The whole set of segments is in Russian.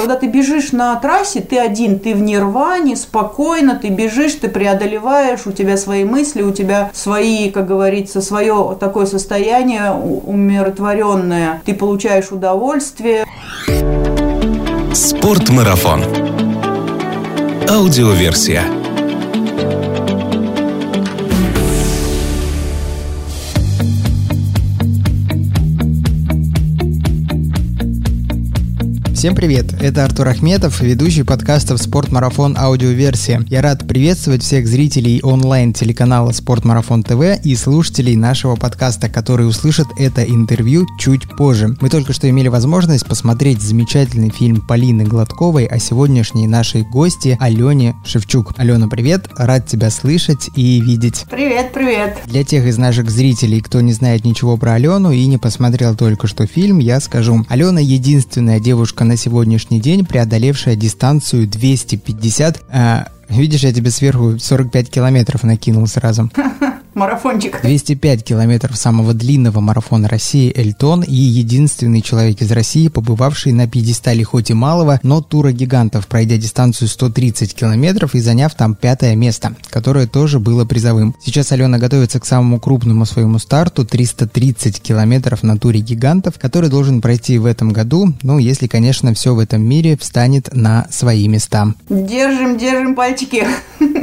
Когда ты бежишь на трассе, ты один, ты в нирване, спокойно, ты бежишь, ты преодолеваешь, у тебя свои мысли, у тебя свои, как говорится, свое такое состояние умиротворенное. Ты получаешь удовольствие. Спортмарафон. Аудиоверсия. Всем привет! Это Артур Ахметов, ведущий подкастов «Спортмарафон. Аудиоверсия». Я рад приветствовать всех зрителей онлайн-телеканала «Спортмарафон ТВ» и слушателей нашего подкаста, которые услышат это интервью чуть позже. Мы только что имели возможность посмотреть замечательный фильм Полины Гладковой о сегодняшней нашей гости Алене Шевчук. Алена, привет! Рад тебя слышать и видеть. Привет, привет! Для тех из наших зрителей, кто не знает ничего про Алену и не посмотрел только что фильм, я скажу. Алена единственная девушка на сегодняшний день, преодолевшая дистанцию 250... Э, видишь, я тебе сверху 45 километров накинул сразу. марафончик. 205 километров самого длинного марафона России Эльтон и единственный человек из России, побывавший на пьедестале хоть и малого, но тура гигантов, пройдя дистанцию 130 километров и заняв там пятое место, которое тоже было призовым. Сейчас Алена готовится к самому крупному своему старту 330 километров на туре гигантов, который должен пройти в этом году, ну, если, конечно, все в этом мире встанет на свои места. Держим, держим пальчики.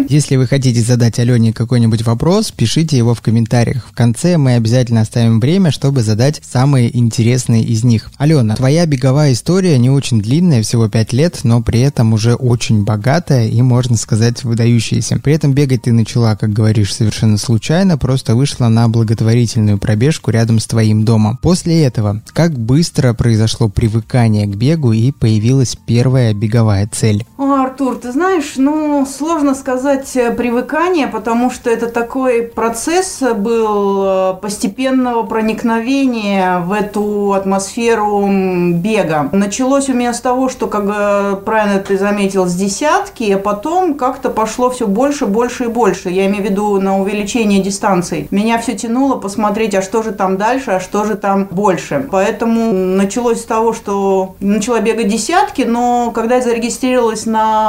Если вы хотите задать Алене какой-нибудь вопрос, пишите Пишите его в комментариях. В конце мы обязательно оставим время, чтобы задать самые интересные из них. Алена, твоя беговая история не очень длинная, всего 5 лет, но при этом уже очень богатая и, можно сказать, выдающаяся. При этом бегать ты начала, как говоришь, совершенно случайно, просто вышла на благотворительную пробежку рядом с твоим домом. После этого, как быстро произошло привыкание к бегу и появилась первая беговая цель? О, Артур, ты знаешь, ну, сложно сказать э, привыкание, потому что это такой процесс был э, постепенного проникновения в эту атмосферу бега. Началось у меня с того, что, как правильно ты заметил, с десятки, а потом как-то пошло все больше, больше и больше. Я имею в виду на увеличение дистанций. Меня все тянуло посмотреть, а что же там дальше, а что же там больше. Поэтому началось с того, что начала бегать десятки, но когда я зарегистрировалась на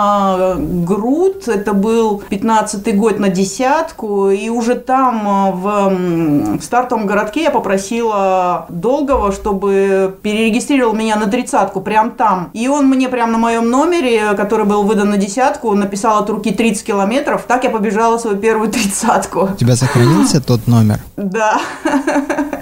груд, это был 15 год на десятку, и уже там там э, в, в стартовом городке я попросила Долгого, чтобы перерегистрировал меня на тридцатку прям там. И он мне прям на моем номере, который был выдан на десятку, написал от руки 30 километров. Так я побежала свою первую тридцатку. У тебя сохранился тот номер? Да.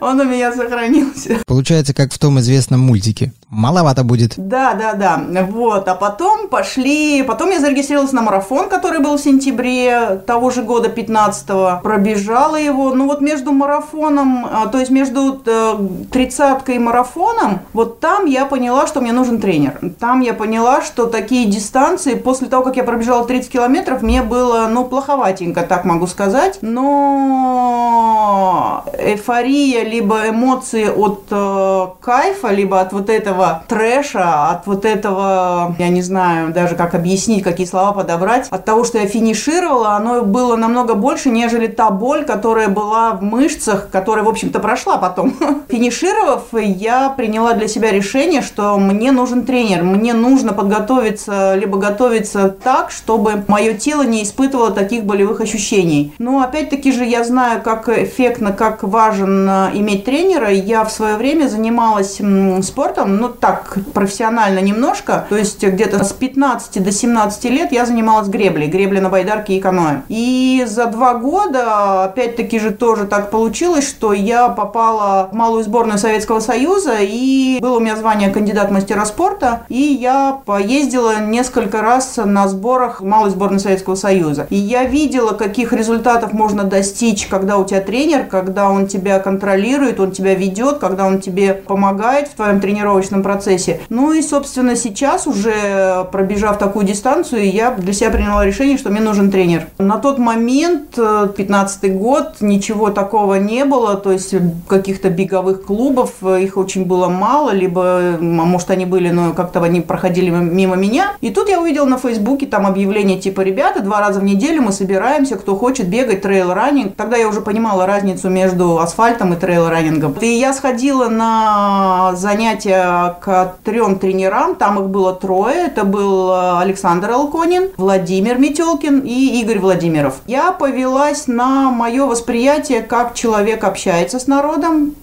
Он у меня сохранился. Получается, как в том известном мультике. Маловато будет. Да, да, да. Вот. А потом пошли... Потом я зарегистрировалась на марафон, который был в сентябре того же года, 15-го. Пробежала его. Ну вот между марафоном, а, то есть между э, тридцаткой и марафоном, вот там я поняла, что мне нужен тренер. Там я поняла, что такие дистанции, после того, как я пробежала 30 километров, мне было, ну, плоховатенько, так могу сказать. Но эйфория, либо эмоции от э, кайфа, либо от вот этого трэша, от вот этого, я не знаю даже как объяснить, какие слова подобрать, от того, что я финишировала, оно было намного больше, нежели та боль, которая была в мышцах, которая, в общем-то, прошла потом. Финишировав, я приняла для себя решение, что мне нужен тренер, мне нужно подготовиться, либо готовиться так, чтобы мое тело не испытывало таких болевых ощущений. Но опять-таки же я знаю, как эффектно, как важен э, иметь тренера. Я в свое время занималась спортом, ну так, профессионально немножко. То есть где-то с 15 до 17 лет я занималась греблей. Гребли на байдарке и каноэ. И за два года, опять-таки же тоже так получилось, что я попала в малую сборную Советского Союза. И было у меня звание кандидат мастера спорта. И я поездила несколько раз на сборах малой сборной Советского Союза. И я видела, каких результатов можно достичь, когда у тебя тренер, когда он тебя контролирует, он тебя ведет, когда он тебе помогает в твоем тренировочном процессе. Ну и, собственно, сейчас уже пробежав такую дистанцию, я для себя приняла решение, что мне нужен тренер. На тот момент, 15 э, год, ничего такого не было, то есть каких-то беговых клубов, э, их очень было мало, либо, а может, они были, но как-то они проходили мимо меня. И тут я увидела на Фейсбуке там объявление типа, ребята, два раза в неделю мы собираемся, кто хочет бегать трейл-раннинг. Тогда я уже понимала разницу между асфальтом и трейл трейл-раннингом. И я сходила на занятия к трем тренерам, там их было трое. Это был Александр Алконин, Владимир Метелкин и Игорь Владимиров. Я повелась на мое восприятие, как человек общается с народом,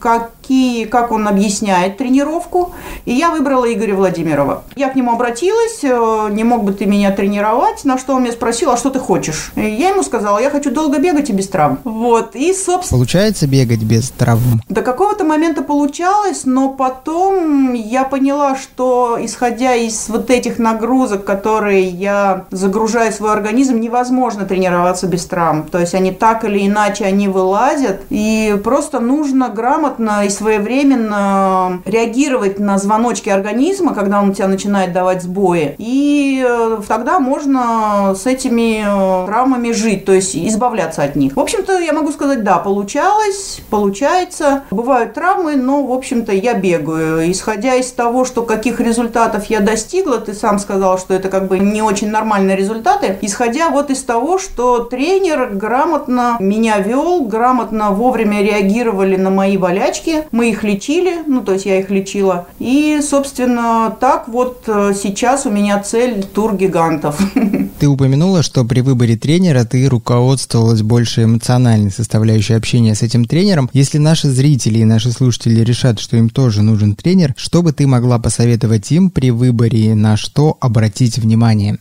какие, как он объясняет тренировку. И я выбрала Игоря Владимирова. Я к нему обратилась, э, не мог бы ты меня тренировать, на что он меня спросил, а что ты хочешь? И я ему сказала, я хочу долго бегать и без травм. Вот, и, собственно... Получается бегать без травм? До какого-то момента получалось, но потом я поняла, что, исходя из вот этих нагрузок, которые я загружаю в свой организм, невозможно тренироваться без травм. То есть они так или иначе, они вылазят, и просто нужно грамотно и своевременно реагировать на звоночки организма, когда он у тебя начинает давать сбои. И э, тогда можно с этими э, травмами жить, то есть избавляться от них. В общем-то, я могу сказать, да, получалось, получается. Бывают травмы, но, в общем-то, я бегаю. Исходя из того, что каких результатов я достигла, ты сам сказал, что это как бы не очень нормальные результаты, исходя вот из того, что тренер грамотно меня вел, грамотно вовремя реагировали на мои болячки, мы их лечили, ну, то есть я их лечила. И, собственно, так вот э, сейчас у меня цель тур гигантов. Ты упомянула, что при выборе тренера ты руководствовалась больше эмоциональной составляющей общения с этим тренером. Если наши зрители и наши слушатели решат, что им тоже нужен тренер, что бы ты могла посоветовать им при выборе, на что обратить внимание?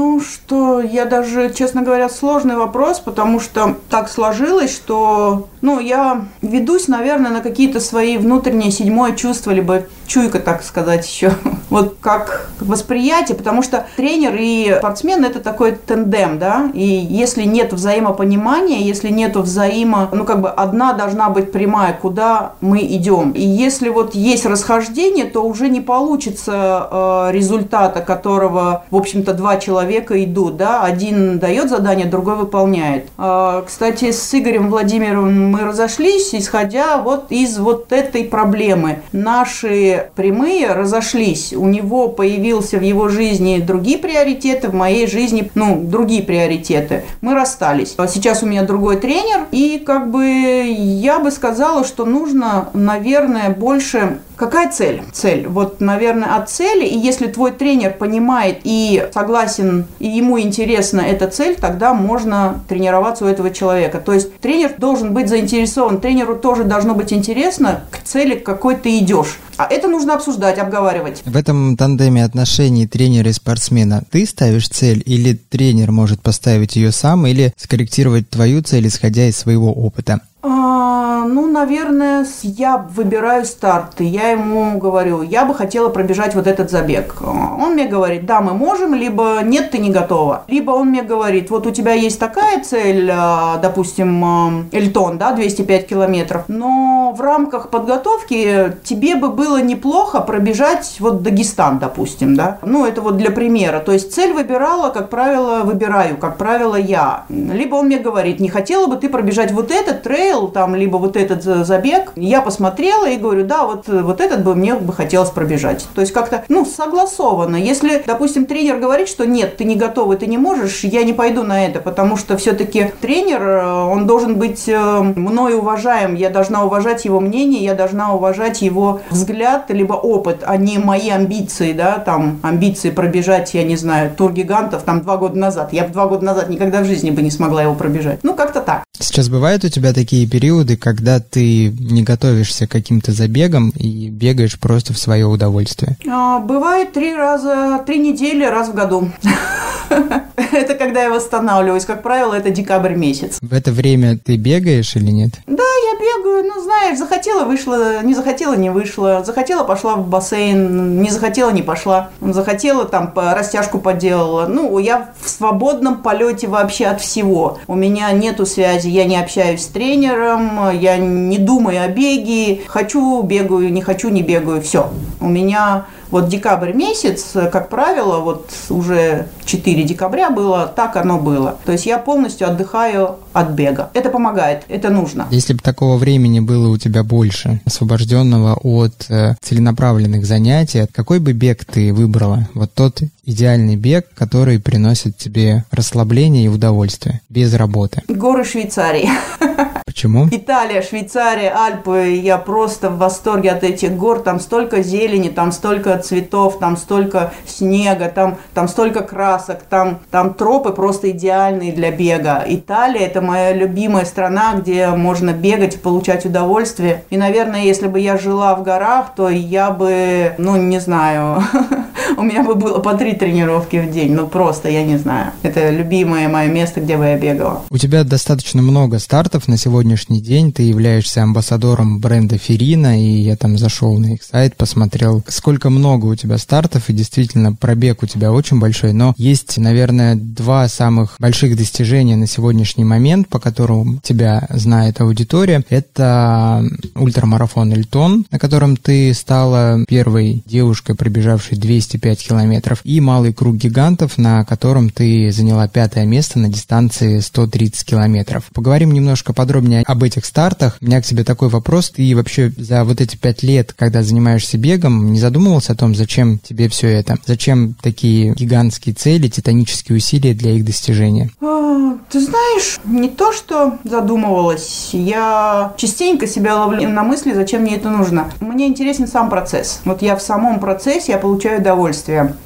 Ну, что я даже, честно говоря, сложный вопрос, потому что так сложилось, что, ну, я ведусь, наверное, на какие-то свои внутренние седьмое чувство, либо чуйка, так сказать, еще. Вот как восприятие, потому что тренер и спортсмен – это такой тендем, да, и если нет взаимопонимания, если нет взаимо, ну, как бы одна должна быть прямая, куда мы идем. И если вот есть расхождение, то уже не получится э, результата, которого, в общем-то, два человека идут, да, один дает задание, другой выполняет. Э, кстати, с Игорем Владимировым мы разошлись, исходя вот из вот этой проблемы. Наши прямые разошлись. У него появился в его жизни другие приоритеты, в моей жизни, ну, другие приоритеты. Мы расстались. Сейчас у меня другой тренер, и как бы я бы сказала, что нужно, наверное, больше Какая цель? Цель. Вот, наверное, от цели. И если твой тренер понимает и согласен, и ему интересна эта цель, тогда можно тренироваться у этого человека. То есть тренер должен быть заинтересован, тренеру тоже должно быть интересно к цели, к какой ты идешь. А это нужно обсуждать, обговаривать. В этом тандеме отношений тренера и спортсмена ты ставишь цель или тренер может поставить ее сам или скорректировать твою цель, исходя из своего опыта? А, ну, наверное, я выбираю старт, и я ему говорю, я бы хотела пробежать вот этот забег. Он мне говорит, да, мы можем, либо нет, ты не готова. Либо он мне говорит, вот у тебя есть такая цель, а, допустим, а, Эльтон, да, 205 километров, но в рамках подготовки тебе бы было неплохо пробежать вот Дагестан, допустим, да. Ну, это вот для примера. То есть цель выбирала, как правило, выбираю, как правило, я. Либо он мне говорит, не хотела бы ты пробежать вот этот трейл, трейл, там, либо вот этот забег, я посмотрела и говорю, да, вот, вот этот бы мне бы хотелось пробежать. То есть как-то, ну, согласованно. Если, допустим, тренер говорит, что нет, ты не готова, ты не можешь, я не пойду на это, потому что все-таки тренер, э, он должен быть э, мной уважаем, я должна уважать его мнение, я должна уважать его взгляд, либо опыт, а не мои амбиции, да, там, амбиции пробежать, я не знаю, тур гигантов, там, два года назад. Я бы два года назад никогда в жизни бы не смогла его пробежать. Ну, как-то так. Сейчас бывают у тебя такие периоды, когда ты не готовишься к каким-то забегам и бегаешь просто в свое удовольствие? А, бывает три раза, три недели раз в году. Это когда я восстанавливаюсь. Как правило, это декабрь месяц. В это время ты бегаешь или нет? Да, я бегаю. Ну, знаешь, захотела, вышла, не захотела, не вышла. Захотела, пошла в бассейн. Не захотела, не пошла. Захотела, там, растяжку поделала. Ну, я в свободном полете вообще от всего. У меня нету связи, я не общаюсь с тренером, я не думаю о беге. Хочу, бегаю, не хочу, не бегаю. Все. У меня вот декабрь месяц, как правило, вот уже 4 декабря было, так оно было. То есть я полностью отдыхаю от бега. Это помогает, это нужно. Если бы такого времени было у тебя больше, освобожденного от э, целенаправленных занятий, какой бы бег ты выбрала? Вот тот идеальный бег, который приносит тебе расслабление и удовольствие, без работы. Горы Швейцарии. Почему? Италия, Швейцария, Альпы. Я просто в восторге от этих гор. Там столько зелени, там столько цветов, там столько снега, там, там столько красок, там, там тропы просто идеальные для бега. Италия – это моя любимая страна, где можно бегать и получать удовольствие. И, наверное, если бы я жила в горах, то я бы, ну, не знаю, у меня бы было по три тренировки в день. Ну, просто, я не знаю. Это любимое мое место, где бы я бегала. У тебя достаточно много стартов на сегодняшний день. Ты являешься амбассадором бренда Ферина, и я там зашел на их сайт, посмотрел, сколько много у тебя стартов, и действительно пробег у тебя очень большой. Но есть, наверное, два самых больших достижения на сегодняшний момент, по которым тебя знает аудитория. Это ультрамарафон Эльтон, на котором ты стала первой девушкой, пробежавшей 205 километров, и малый круг гигантов, на котором ты заняла пятое место на дистанции 130 километров. Поговорим немножко подробнее об этих стартах. У меня к тебе такой вопрос. Ты вообще за вот эти пять лет, когда занимаешься бегом, не задумывался о том, зачем тебе все это? Зачем такие гигантские цели, титанические усилия для их достижения? А, ты знаешь, не то, что задумывалась. Я частенько себя ловлю на мысли, зачем мне это нужно. Мне интересен сам процесс. Вот я в самом процессе я получаю удовольствие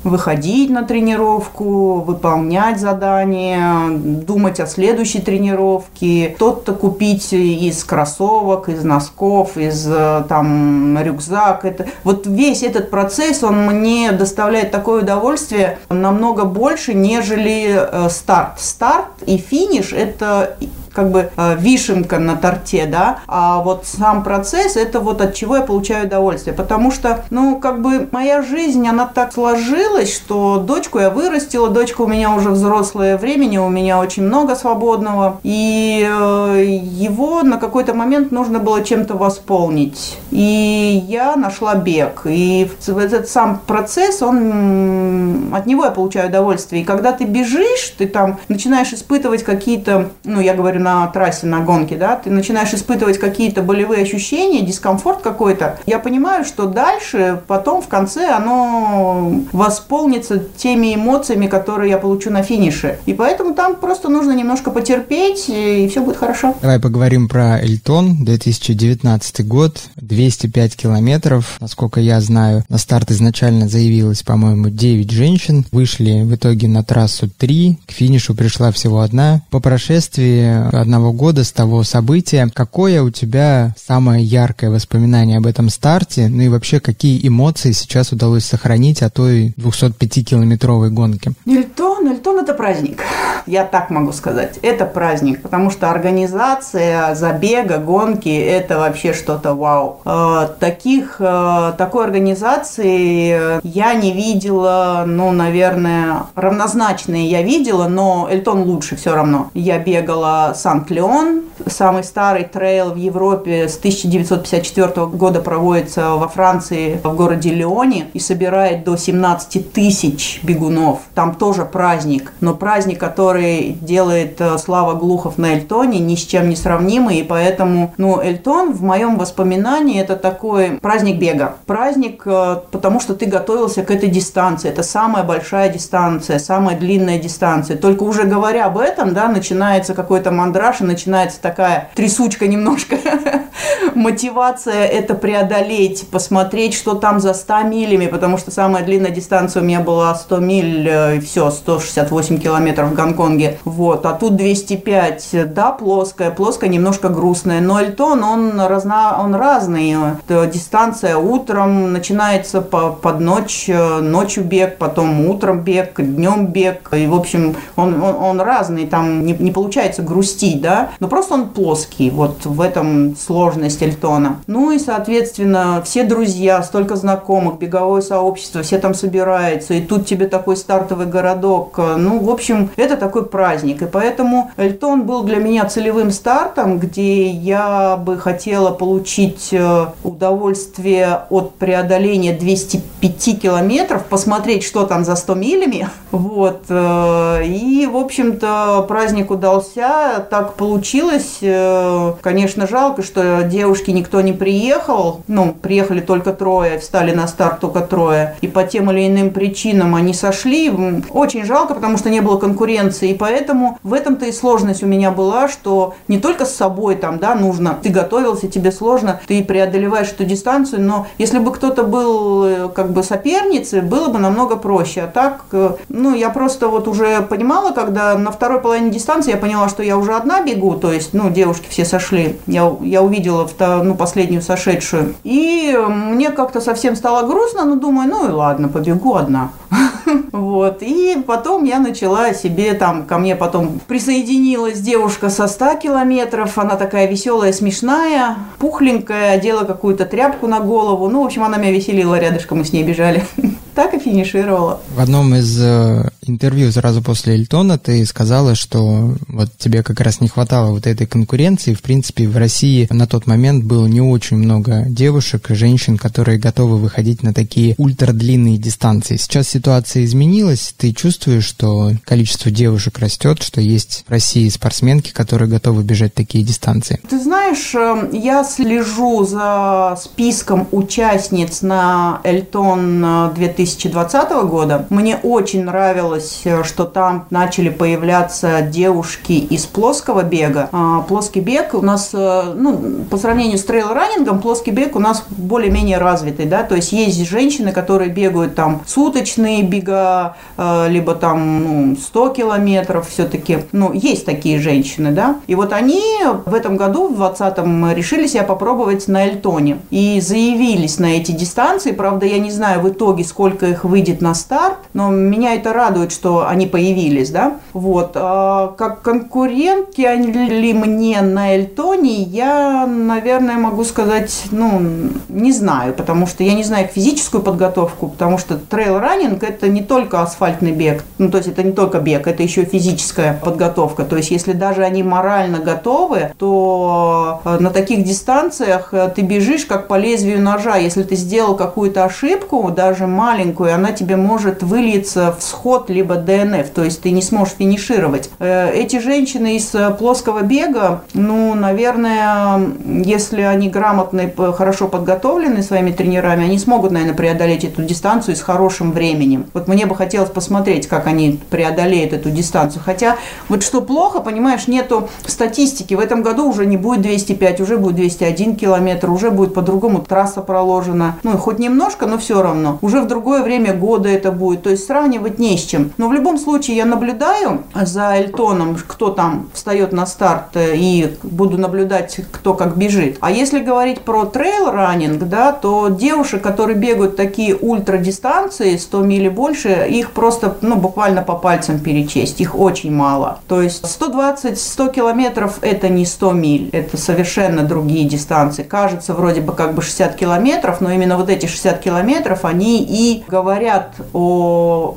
выходить на тренировку, выполнять задания, думать о следующей тренировке, что-то купить из кроссовок, из носков, из э, там рюкзак. Это, вот весь этот процесс, он мне доставляет такое удовольствие намного больше, нежели э, старт. Старт и финиш – это как бы э, вишенка на торте, да, а вот сам процесс это вот от чего я получаю удовольствие, потому что, ну, как бы моя жизнь, она так сложилась, что дочку я вырастила, дочка у меня уже взрослое времени, у меня очень много свободного, и э, его на какой-то момент нужно было чем-то восполнить, и я нашла бег, и этот сам процесс, он от него я получаю удовольствие, и когда ты бежишь, ты там начинаешь испытывать какие-то, ну, я говорю на трассе, на гонке, да, ты начинаешь испытывать какие-то болевые ощущения, дискомфорт какой-то, я понимаю, что дальше, потом в конце оно восполнится теми эмоциями, которые я получу на финише. И поэтому там просто нужно немножко потерпеть, и все будет хорошо. Давай поговорим про Эльтон, 2019 год, 205 километров, насколько я знаю. На старт изначально заявилось, по-моему, 9 женщин, вышли в итоге на трассу 3, к финишу пришла всего одна. По прошествии одного года с того события. Какое у тебя самое яркое воспоминание об этом старте? Ну и вообще, какие эмоции сейчас удалось сохранить о той 205-километровой гонке? Нильтон, Нильтон это праздник. Я так могу сказать. Это праздник, потому что организация забега, гонки – это вообще что-то вау. Э, таких, э, такой организации я не видела, ну, наверное, равнозначные я видела, но Эльтон лучше все равно. Я бегала Санкт-Леон, самый старый трейл в Европе с 1954 года проводится во Франции, в городе Леоне, и собирает до 17 тысяч бегунов. Там тоже праздник, но праздник, который делает э, Слава Глухов на Эльтоне, ни с чем не сравнимый, и поэтому, ну, Эльтон в моем воспоминании это такой праздник бега. Праздник, э, потому что ты готовился к этой дистанции. Это самая большая дистанция, самая длинная дистанция. Только уже говоря об этом, да, начинается какой-то мандраж, и начинается такая трясучка немножко. Мотивация это преодолеть, посмотреть, что там за 100 милями, потому что самая длинная дистанция у меня была 100 миль, э, и все, 168 километров в Гонконге. Вот, а тут 205, да, плоская, плоская, немножко грустная, но Эльтон, он, разно, он разный. Это дистанция утром начинается по, под ночь, э, ночью бег, потом утром бег, днем бег, и, в общем, он, он, он разный, там не, не получается грустить, да, но просто он плоский, вот в этом сложность Эльтона. Ну и, соответственно, все друзья, столько знакомых, беговое сообщество, все там собираются, и тут тебе такой стартовый городок. Ну, в общем, это такой праздник. И поэтому Эльтон был для меня целевым стартом, где я бы хотела получить э, удовольствие от преодоления 205 километров, посмотреть, что там за 100 милями. Вот. Э, и, в общем-то, праздник удался, так получилось. Э, конечно, жалко, что девушки никто не приехал. Ну, приехали только трое, встали на старт только трое. И по тем или иным причинам они сошли. Очень жалко, потому что не было конкуренции. И поэтому в этом-то и сложность у меня была, что не только с собой там, да, нужно, ты готовился, тебе сложно, ты преодолеваешь эту дистанцию, но если бы кто-то был э, как бы соперницей, было бы намного проще. А так, ну, я просто вот уже понимала, когда на второй половине дистанции я поняла, что я уже одна бегу, то есть, ну, девушки все сошли. Я, я увидела ну, последнюю сошедшую. И мне как-то совсем стало грустно, но думаю, ну и ладно, побегу одна. Вот. И потом я начала себе там, ко мне потом присоединилась девушка со 100 километров. Она такая веселая, смешная, пухленькая, одела какую-то тряпку на голову. Ну, в общем, она меня веселила рядышком, мы с ней бежали. Так и финишировала. В одном из э, интервью сразу после Эльтона ты сказала, что вот тебе как раз не хватало вот этой конкуренции. В принципе, в России на тот момент было не очень много девушек женщин, которые готовы выходить на такие ультрадлинные дистанции. Сейчас ситуация изменилась. Ты чувствуешь, что количество девушек растет, что есть в России спортсменки, которые готовы бежать такие дистанции? Ты знаешь, э, я слежу за списком участниц на Эльтон 2000 2020 года. Мне очень нравилось, э, что там начали появляться девушки из плоского бега. А, плоский бег у нас, э, ну, по сравнению с трейл-раннингом, плоский бег у нас более-менее развитый, да, то есть есть женщины, которые бегают там суточные бега, э, либо там ну, 100 километров все-таки, ну, есть такие женщины, да, и вот они в этом году, в 2020 решили себя попробовать на Эльтоне и заявились на эти дистанции, правда, я не знаю в итоге, сколько их выйдет на старт, но меня это радует, что они появились, да. Вот. А как конкурентки ли мне на Эльтоне, я, наверное, могу сказать, ну, не знаю, потому что я не знаю их физическую подготовку, потому что трейл-раннинг – это не только асфальтный бег, ну, то есть это не только бег, это еще физическая подготовка. То есть если даже они морально готовы, то э, на таких дистанциях э, ты бежишь как по лезвию ножа. Если ты сделал какую-то ошибку, даже маленькую, она тебе может вылиться в сход либо DNF, то есть ты не сможешь финишировать. Э, эти женщины из э, плоского бега, ну, наверное, если они грамотно и хорошо подготовлены своими тренерами, они смогут, наверное, преодолеть эту дистанцию с хорошим временем. Вот мне бы хотелось посмотреть, как они преодолеют эту дистанцию. Хотя вот что плохо, понимаешь, нету статистики. В этом году уже не будет 205, уже будет 201 километр, уже будет по-другому трасса проложена. Ну, хоть немножко, но все равно. Уже в другое время года это будет. То есть сравнивать не с чем. Но в любом случае я наблюдаю за Эльтоном, кто там встает на старт, э, и буду наблюдать, кто как бежит. А если говорить про трейл-раннинг, да, то девушек, которые бегают такие ультрадистанции, 100 миль и больше, их просто, ну, буквально по пальцам перечесть. Их очень мало. То есть 120-100 километров – это не 100 миль, это совершенно другие дистанции. Кажется, вроде бы как бы 60 километров, но именно вот эти 60 километров, они и говорят о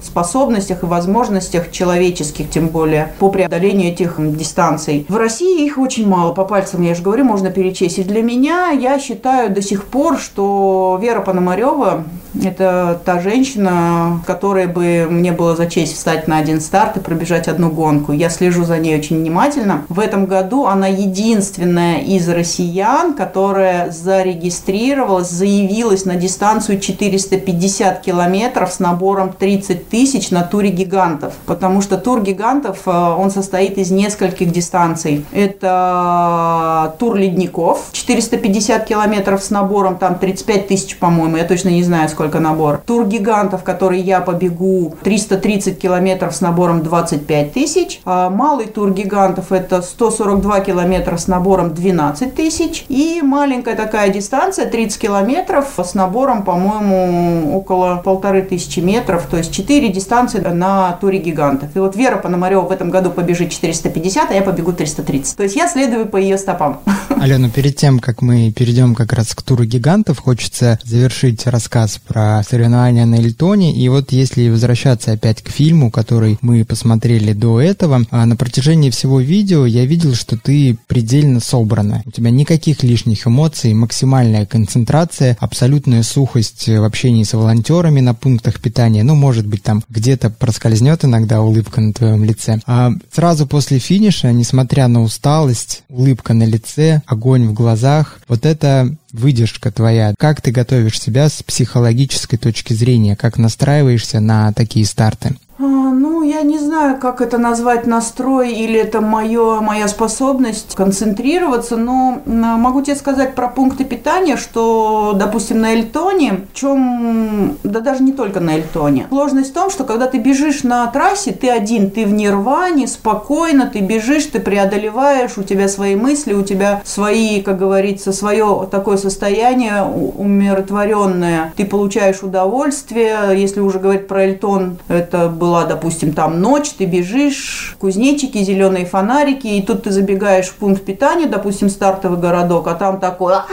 способностях и возможностях человеческих, тем более по преодолению этих дистанций. В России их очень мало, по пальцам, я же говорю, можно перечесть. И для меня, я считаю до сих пор, что Вера Пономарева – это та женщина, которой бы мне было за честь встать на один старт и пробежать одну гонку. Я слежу за ней очень внимательно. В этом году она единственная из россиян, которая зарегистрировалась, заявилась на дистанцию 450 километров с набором 30 тысяч на туре гигантов. Потому что тур гигантов, э, он состоит из нескольких дистанций. Это тур ледников, 450 километров с набором там 35 тысяч, по-моему, я точно не знаю, сколько сколько набор. Тур гигантов, который я побегу, 330 километров с набором 25 тысяч. А малый тур гигантов это 142 километра с набором 12 тысяч. И маленькая такая дистанция 30 километров с набором, по-моему, около полторы тысячи метров. То есть 4 дистанции на туре гигантов. И вот Вера Пономарева в этом году побежит 450, а я побегу 330. То есть я следую по ее стопам. Алена, перед тем, как мы перейдем как раз к туру гигантов, хочется завершить рассказ про соревнования на Эльтоне. И вот если возвращаться опять к фильму, который мы посмотрели до этого, а на протяжении всего видео я видел, что ты предельно собрана. У тебя никаких лишних эмоций, максимальная концентрация, абсолютная сухость в общении с волонтерами на пунктах питания. Ну, может быть, там где-то проскользнет иногда улыбка на твоем лице. А сразу после финиша, несмотря на усталость, улыбка на лице, огонь в глазах, вот это выдержка твоя, как ты готовишь себя с психологической точки зрения, как настраиваешься на такие старты? А, ну, я не знаю, как это назвать настрой или это моё, моя способность концентрироваться, но могу тебе сказать про пункты питания, что, допустим, на Эльтоне, в чем, да даже не только на Эльтоне, сложность в том, что когда ты бежишь на трассе, ты один, ты в нирване, спокойно, ты бежишь, ты преодолеваешь, у тебя свои мысли, у тебя свои, как говорится, свое такое состояние умиротворенное, ты получаешь удовольствие, если уже говорить про Эльтон, это была, допустим, там ночь, ты бежишь, кузнечики, зеленые фонарики, и тут ты забегаешь в пункт питания, допустим, стартовый городок, а там такое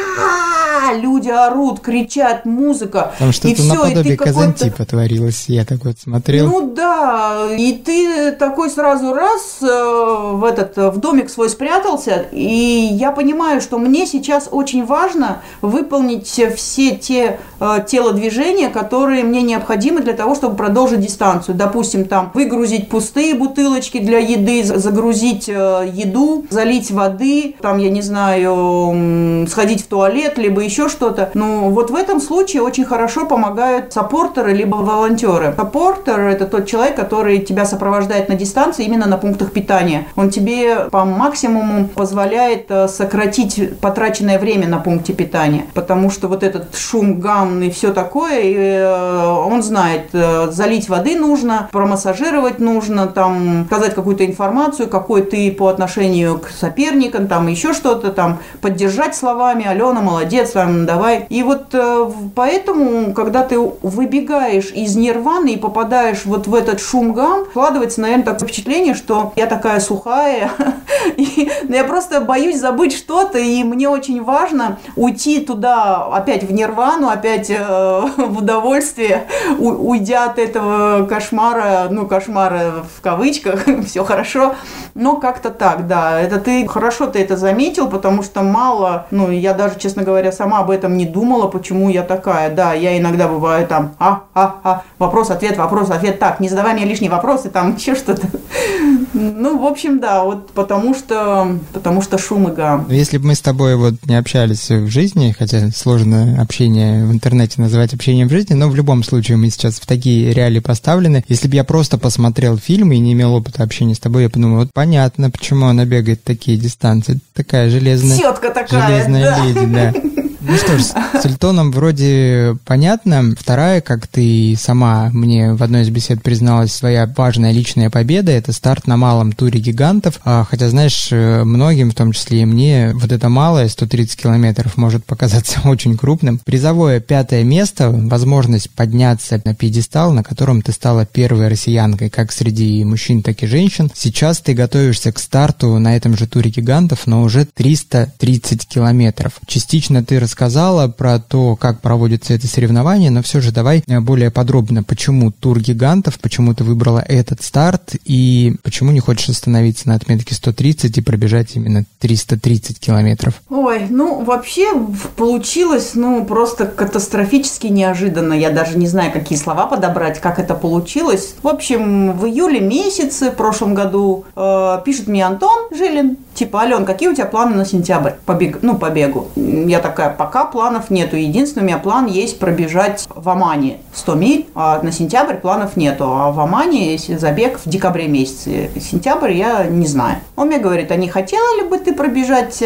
люди орут, кричат, музыка. Там что-то и все, наподобие и Казантипа творилось, я так вот смотрел. Ну да, и ты такой сразу раз э, в этот, в домик свой спрятался, и я понимаю, что мне сейчас очень важно выполнить все те телодвижения, которые мне необходимы для того, чтобы продолжить дистанцию. Допустим, там выгрузить пустые бутылочки для еды, загрузить э, еду, залить воды, там, я не знаю, сходить в туалет, либо еще что-то. Ну, вот в этом случае очень хорошо помогают саппортеры либо волонтеры. Саппортер – это тот человек, который тебя сопровождает на дистанции именно на пунктах питания. Он тебе по максимуму позволяет э, сократить потраченное время на пункте питания, потому что вот этот шум, гам и все такое, и э, он знает, э, залить воды нужно, промассажировать нужно, там, сказать какую-то информацию, какой ты по отношению к соперникам, там еще что-то, там, поддержать словами, Алена, молодец, там, давай. И вот э, поэтому, когда ты выбегаешь из нирваны и попадаешь вот в этот шум-гам, складывается, наверное, такое впечатление, что я такая сухая, и, ну, я просто боюсь забыть что-то, и мне очень важно уйти туда опять в нирвану, опять э, в удовольствие, у, уйдя от этого кошмара, ну, кошмара в кавычках, все хорошо, но как-то так, да, это ты, хорошо ты это заметил, потому что мало, ну, я даже, честно говоря, сама об этом не думала, почему я такая. Да, я иногда бываю там, а, а, а, вопрос, ответ, вопрос, ответ, так, не задавай мне лишние вопросы, там еще что-то. Ну, в общем, да, вот потому что, потому что шум и гам. Если бы мы с тобой вот не общались в жизни, хотя сложно общение в интернете называть общением в жизни, но в любом случае мы сейчас в такие реалии поставлены. Если бы я просто посмотрел фильм и не имел опыта общения с тобой, я подумал, вот понятно, почему она бегает такие дистанции. Такая железная... Тетка такая, Железная да. леди, да. Ну что ж, с Эльтоном вроде понятно. Вторая, как ты сама мне в одной из бесед призналась, своя важная личная победа – это старт на малом туре гигантов. А, хотя, знаешь, многим, в том числе и мне, вот это малое, 130 километров, может показаться очень крупным. Призовое пятое место, возможность подняться на пьедестал, на котором ты стала первой россиянкой, как среди мужчин, так и женщин. Сейчас ты готовишься к старту на этом же туре гигантов, но уже 330 километров. Частично ты рассказала про то, как проводится это соревнование, но все же давай э, более подробно, почему тур гигантов, почему ты выбрала этот старт и почему не хочешь остановиться на отметке 130 и пробежать именно 330 километров? Ой, ну вообще получилось, ну просто катастрофически неожиданно. Я даже не знаю, какие слова подобрать, как это получилось. В общем, в июле месяце в прошлом году э, пишет мне Антон Жилин, Типа, Ален, какие у тебя планы на сентябрь? Побег, ну, по бегу. Я такая, пока планов нету. Единственный у меня план есть пробежать в Омане 100 миль, а на сенябрь планов нету. А в Омане забег в декабре месяце. Сентябрь я не знаю. Он мне говорит, а не хотела ли бы ты пробежать 130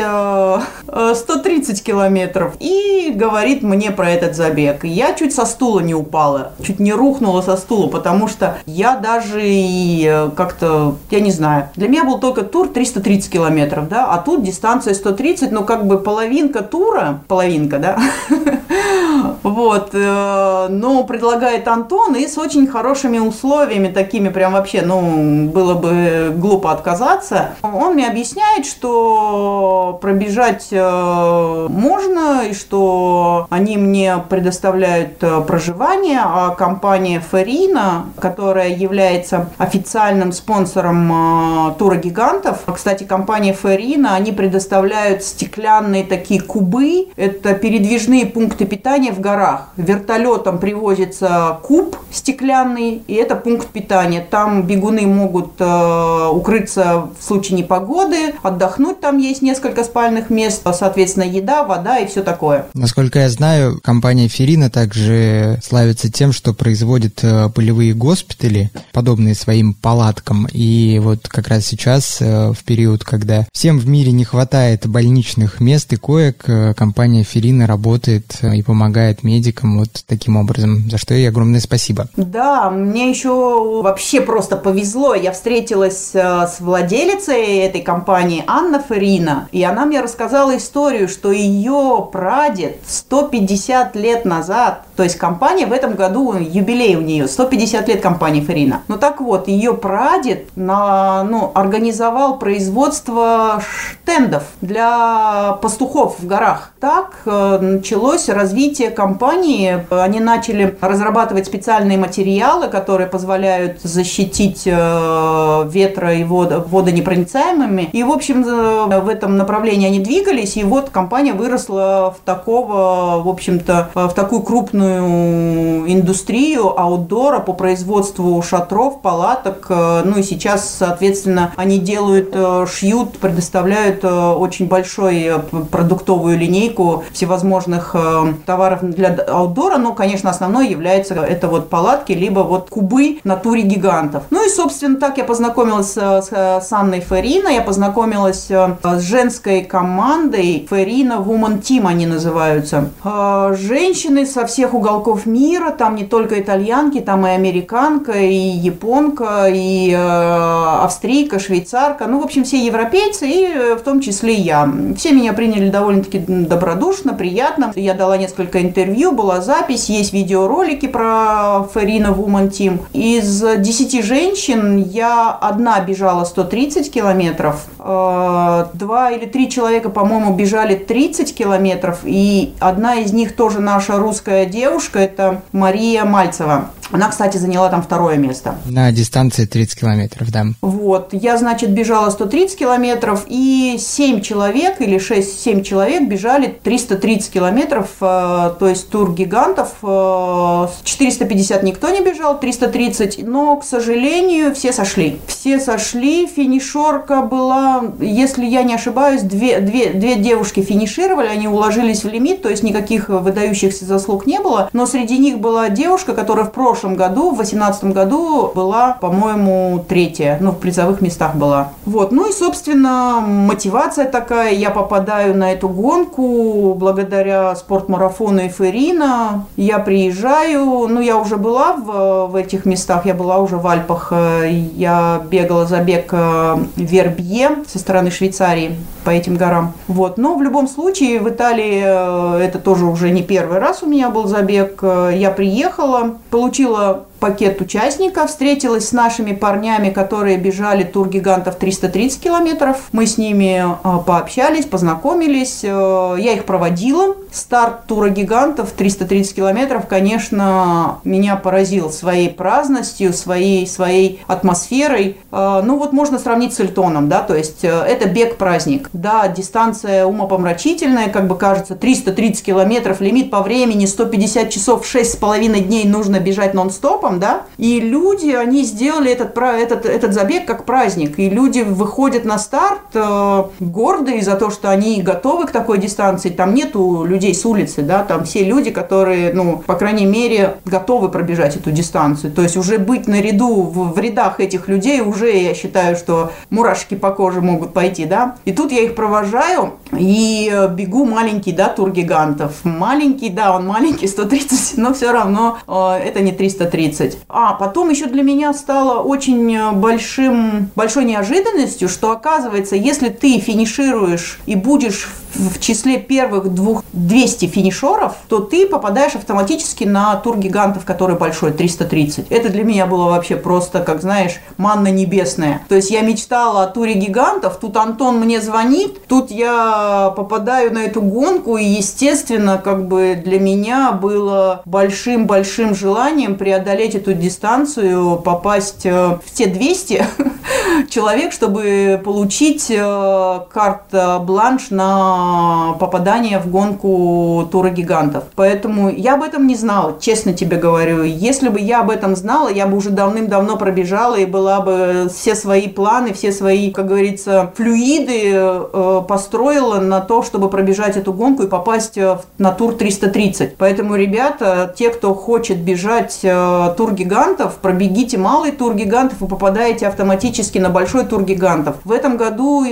э, километров? И говорит мне про этот забег. Я чуть со стула не упала, чуть не рухнула со стула, потому что я даже и э, как-то, я не знаю, для меня был только тур 330 километров, да, а тут дистанция 130, ну как бы половинка тура, половинка, да, вот, э, но предлагает Антон и с очень хорошими условиями, такими прям вообще, ну, было бы глупо отказаться. Он мне объясняет, что пробежать э, можно, и что они мне предоставляют проживание, а компания Ферина, которая является официальным спонсором тура гигантов, кстати, компания Ферина, они предоставляют стеклянные такие кубы. Это передвижные пункты питания в горах. Вертолетом привозится куб стеклянный, и это пункт питания. Там бегуны могут э, укрыться в случае непогоды, отдохнуть там есть несколько спальных мест, соответственно, еда, вода и все такое. Насколько я знаю, компания Ферина также славится тем, что производит э, полевые госпитали, подобные своим палаткам. И вот как раз сейчас, э, в период, когда всем в мире не хватает больничных мест и коек, э, компания Ферина работает и помогает медикам вот таким образом, за что ей огромное спасибо. Да, мне еще вообще просто повезло. Я встретилась с владелицей этой компании Анна Ферина, и она мне рассказала историю, что ее прадед 150 лет назад, то есть компания в этом году юбилей у нее, 150 лет компании Ферина. Ну так вот, ее прадед на, ну, организовал производство штендов для пастухов в горах. Так э, началось развитие компании. Они начали разрабатывать специальные материалы, которые позволяют защитить э, ветра и водонепроницаемыми. И, в общем, э, в этом направлении они двигались, и вот компания выросла в такого, в общем-то, в такую крупную индустрию аутдора по производству шатров, палаток. Ну и сейчас, соответственно, они делают, шьют, предоставляют очень большой продуктовую линейку всевозможных товаров для аутдора. Но, конечно, основной является это вот палатки, либо вот кубы на туре гигантов. Ну и, собственно, так я познакомилась с Анной Ферина, я познакомилась с женской командой Ферина Woman Team они называются. Женщины со всех уголков мира, там не только итальянки, там и американка, и японка, и австрийка, швейцарка, ну, в общем, все европейцы, и в том числе я. Все меня приняли довольно-таки добродушно, приятно. Я дала несколько интервью, была запись, есть видеоролики про Ферина Woman Team. Из 10 женщин я одна бежала 130 километров, э, два или три человека, по-моему, бежали 30 километров, и одна из них тоже наша русская девушка, это Мария Мальцева. Она, кстати, заняла там второе место. На дистанции 30 километров, да. Вот. Я, значит, бежала 130 километров, и 7 человек или 6-7 человек бежали 330 километров, э, то есть тур гигантов. Э, 450 никто не бежал, 330, но, к сожалению, все сошли. Все сошли, финишерка была, если я не ошибаюсь, две, две, две девушки финишировали, они уложились в лимит, то есть никаких выдающихся заслуг не было, но среди них была девушка, которая в прошлом году, в 2018 году была, по-моему, третья, ну, в призовых местах была. Вот, ну и, собственно, мотивация такая, я попадаю на эту гонку благодаря спортмарафону Эферина, я приезжаю, ну, я уже была в, в этих местах, я была уже в Альпах, я бегала забег э, Вербье со стороны Швейцарии по этим горам. Вот, но в любом случае в Италии э, это тоже уже не первый раз у меня был забег, я приехала, получила пакет участников, встретилась с нашими парнями, которые бежали тур гигантов 330 километров. Мы с ними а, пообщались, познакомились. Э, я их проводила. Старт тура гигантов 330 километров, конечно, меня поразил своей праздностью, своей, своей атмосферой. Э, ну вот можно сравнить с Эльтоном, да, то есть э, это бег-праздник. Да, дистанция умопомрачительная, как бы кажется, 330 километров, лимит по времени 150 часов, 6,5 дней нужно бежать нон-стопом, да, и люди, они сделали этот, этот, этот забег как праздник, и люди выходят на старт э, гордые за то, что они готовы к такой дистанции, там нету людей с улицы, да, там все люди, которые, ну, по крайней мере, готовы пробежать эту дистанцию, то есть уже быть наряду в, в рядах этих людей уже, я считаю, что мурашки по коже могут пойти, да, и тут я их провожаю, и э, бегу маленький, да, тур гигантов, маленький, да, он маленький, 130, но все равно э, это не 330. А потом еще для меня стало очень э, большим, большой неожиданностью, что оказывается, если ты финишируешь и будешь числе первых двух 200 финишеров, то ты попадаешь автоматически на тур гигантов, который большой, 330. Это для меня было вообще просто, как знаешь, манна небесная. То есть я мечтала о туре гигантов, тут Антон мне звонит, тут я попадаю на эту гонку, и, естественно, как бы для меня было большим-большим желанием преодолеть эту дистанцию, попасть э, в те 200 человек, чтобы получить э, карт-бланш на попадание в гонку тура гигантов. Поэтому я об этом не знала, честно тебе говорю. Если бы я об этом знала, я бы уже давным-давно пробежала и была бы все свои планы, все свои, как говорится, флюиды э, построила на то, чтобы пробежать эту гонку и попасть э, на тур 330. Поэтому, ребята, те, кто хочет бежать э, тур гигантов, пробегите малый тур гигантов и попадаете автоматически на большой тур гигантов. В этом году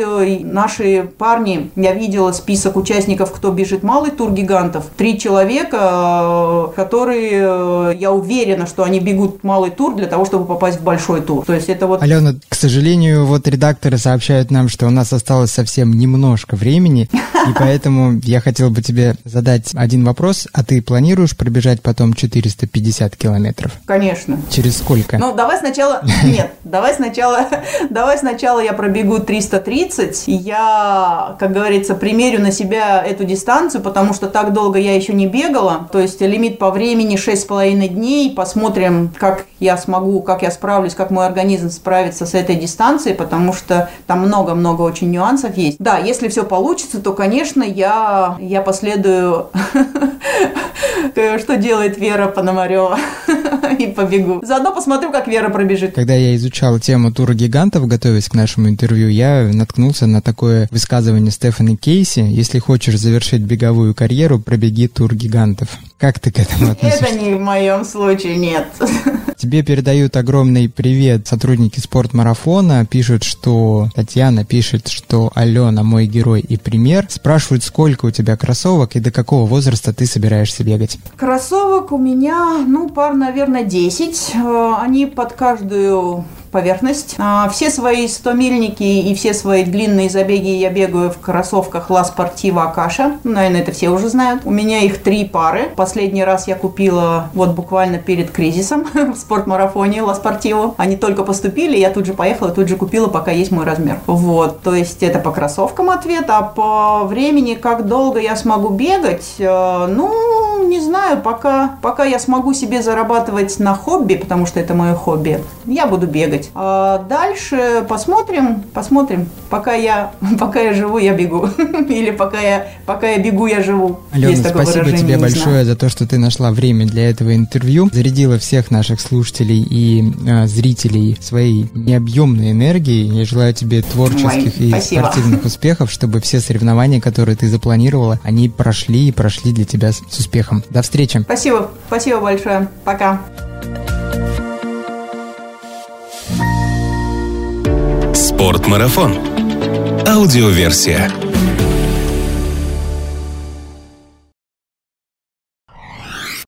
наши парни, я видела список участников, кто бежит малый тур гигантов. Три человека, э, которые, э, я уверена, что они бегут малый тур для того, чтобы попасть в большой тур. То есть это вот... Алена, к сожалению, вот редакторы сообщают нам, что у нас осталось совсем немножко времени, и поэтому я хотел бы тебе задать один вопрос. А ты планируешь пробежать потом 450 километров? Конечно. Через сколько? Ну, давай сначала... Нет, давай сначала... Давай сначала я пробегу 330, и я, как говорится, примерю примерю на себя эту дистанцию, потому что так долго я еще не бегала. То есть лимит по времени 6,5 дней. Посмотрим, как я смогу, как я справлюсь, как мой организм справится с этой дистанцией, потому что там много-много очень нюансов есть. Да, если все получится, то, конечно, я, я последую, что делает Вера Пономарева и побегу. Заодно посмотрю, как Вера пробежит. Когда я изучал тему тура гигантов, готовясь к нашему интервью, я наткнулся на такое высказывание Стефани Кейси. Если хочешь завершить беговую карьеру, пробеги тур гигантов. Как ты к этому относишься? Это не в моем случае, нет. Тебе передают огромный привет сотрудники спортмарафона. Пишут, что Татьяна пишет, что Алена мой герой и пример. Спрашивают, сколько у тебя кроссовок и до какого возраста ты собираешься бегать. Кроссовок у меня, ну, пар, наверное, 10. Э, они под каждую поверхность. А, все свои 100-мильники и все свои длинные забеги я бегаю в кроссовках La Sportiva Акаша. Наверное, это все уже знают. У меня их три пары. Последний раз я купила вот буквально перед кризисом в спортмарафоне La Sportiva. Они только поступили, я тут же поехала, тут же купила, пока есть мой размер. Вот, то есть это по кроссовкам ответ, а по времени, как долго я смогу бегать, э, ну, не знаю, пока, пока я смогу себе зарабатывать на хобби, потому что это мое хобби, я буду бегать. А дальше посмотрим, посмотрим. Пока я, пока я живу, я бегу. Или пока я, пока я бегу, я живу. Алена, спасибо тебе большое за то, что ты нашла время для этого интервью, зарядила всех наших слушателей и э, зрителей своей необъемной энергией. Я желаю тебе творческих Ой, и спасибо. спортивных успехов, чтобы все соревнования, которые ты запланировала, они прошли и прошли для тебя с успехом. До встречи. Спасибо, спасибо большое. Пока. Спортмарафон. Аудиоверсия.